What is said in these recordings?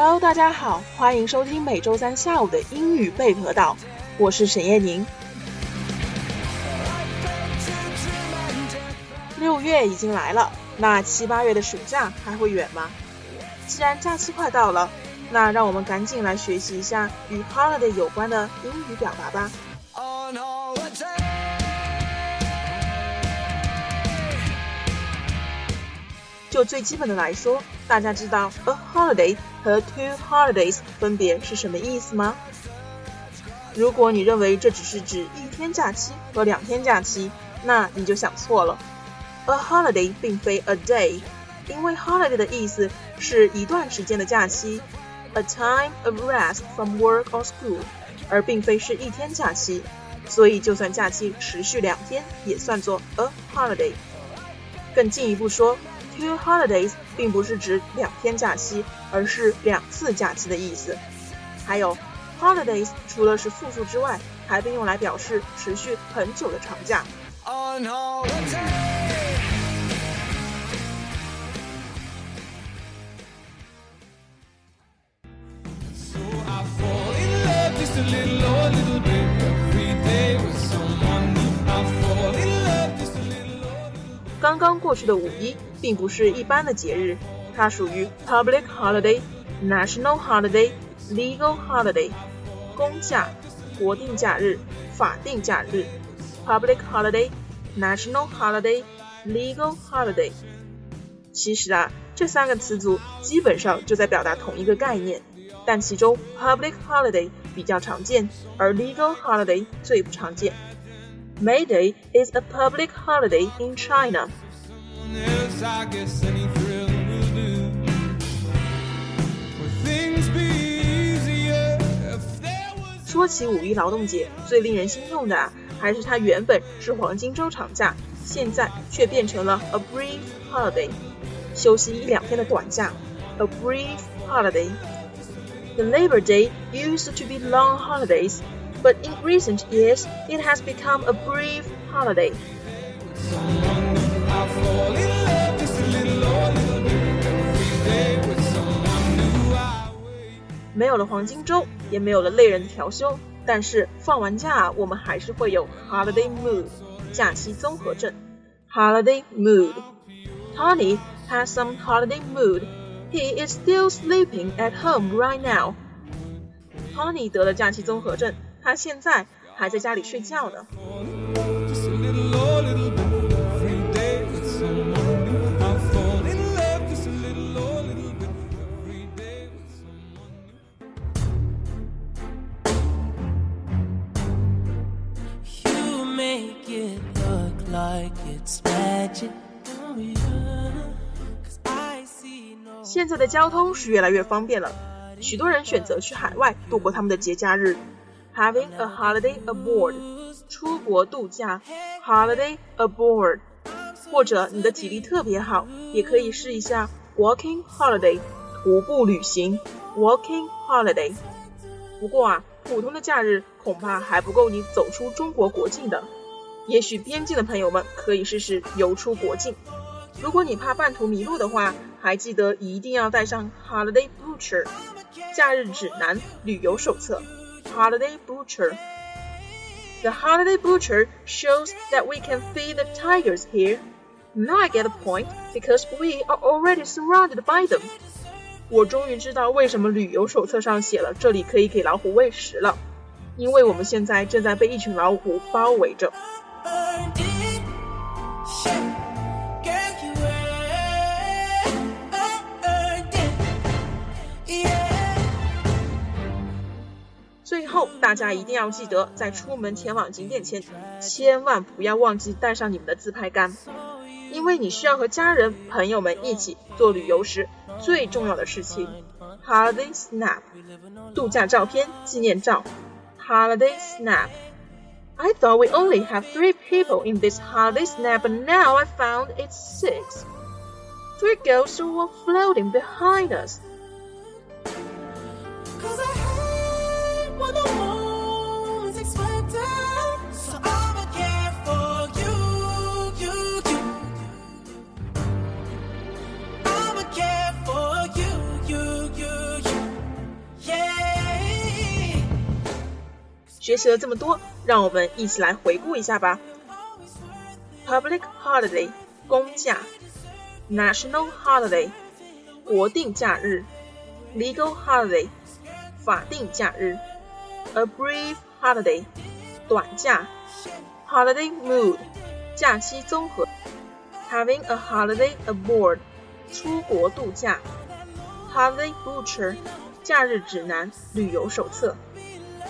Hello，大家好，欢迎收听每周三下午的英语贝壳岛，我是沈燕宁。六月已经来了，那七八月的暑假还会远吗？既然假期快到了，那让我们赶紧来学习一下与 holiday 有关的英语表达吧。就最基本的来说，大家知道 a holiday 和 two holidays 分别是什么意思吗？如果你认为这只是指一天假期和两天假期，那你就想错了。A holiday 并非 a day，因为 holiday 的意思是一段时间的假期，a time of rest from work or school，而并非是一天假期。所以，就算假期持续两天，也算作 a holiday。更进一步说，two holidays 并不是指两天假期，而是两次假期的意思。还有，holidays 除了是复数之外，还被用来表示持续很久的长假。刚刚过去的五一并不是一般的节日，它属于 public holiday、national holiday、legal holiday，公假、国定假日、法定假日，public holiday、national holiday、legal holiday。其实啊，这三个词组基本上就在表达同一个概念，但其中 public holiday 比较常见，而 legal holiday 最不常见。May Day is a public holiday in China. 说起五一劳动节，最令人心痛的啊，还是它原本是黄金周长假，现在却变成了 a brief holiday，休息一两天的短假，a brief holiday。The Labor Day used to be long holidays, but in recent years it has become a brief holiday. 没有了黄金周，也没有了累人的调休，但是放完假，我们还是会有 holiday mood，假期综合症。Holiday mood. Tony has some holiday mood. He is still sleeping at home right now. Tony 得了假期综合症， 他现在还在家里睡觉呢。现在的交通是越来越方便了许多人选择去海外度过他们的节假日。Having a holiday aboard，出国度假，holiday aboard，或者你的体力特别好，也可以试一下 walking holiday，徒步旅行，walking holiday。不过啊，普通的假日恐怕还不够你走出中国国境的。也许边境的朋友们可以试试游出国境。如果你怕半途迷路的话，还记得一定要带上 Holiday Butcher 假日指南旅游手册。Holiday Butcher。The Holiday Butcher shows that we can feed the tigers here. Now I get the point because we are already surrounded by them. 我终于知道为什么旅游手册上写了这里可以给老虎喂食了， 因为我们现在正在被一群老虎包围着。 最后，大家一定要记得，在出门前往景点前，千万不要忘记带上你们的自拍杆，因为你需要和家人、朋友们一起做旅游时最重要的事情。Holiday snap，度假照片、纪念照。Holiday snap。I thought we only have three people in this holiday snap, but now I found it's six. Three ghosts were floating behind us. 学习了这么多，让我们一起来回顾一下吧。Public holiday 公假，National holiday 国定假日，Legal holiday 法定假日，A brief holiday 短假，Holiday mood 假期综合，Having a holiday aboard 出国度假，Holiday butcher 假日指南旅游手册。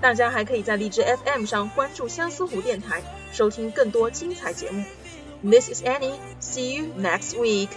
大家还可以在荔枝 FM 上关注相思湖电台，收听更多精彩节目。This is Annie. See you next week.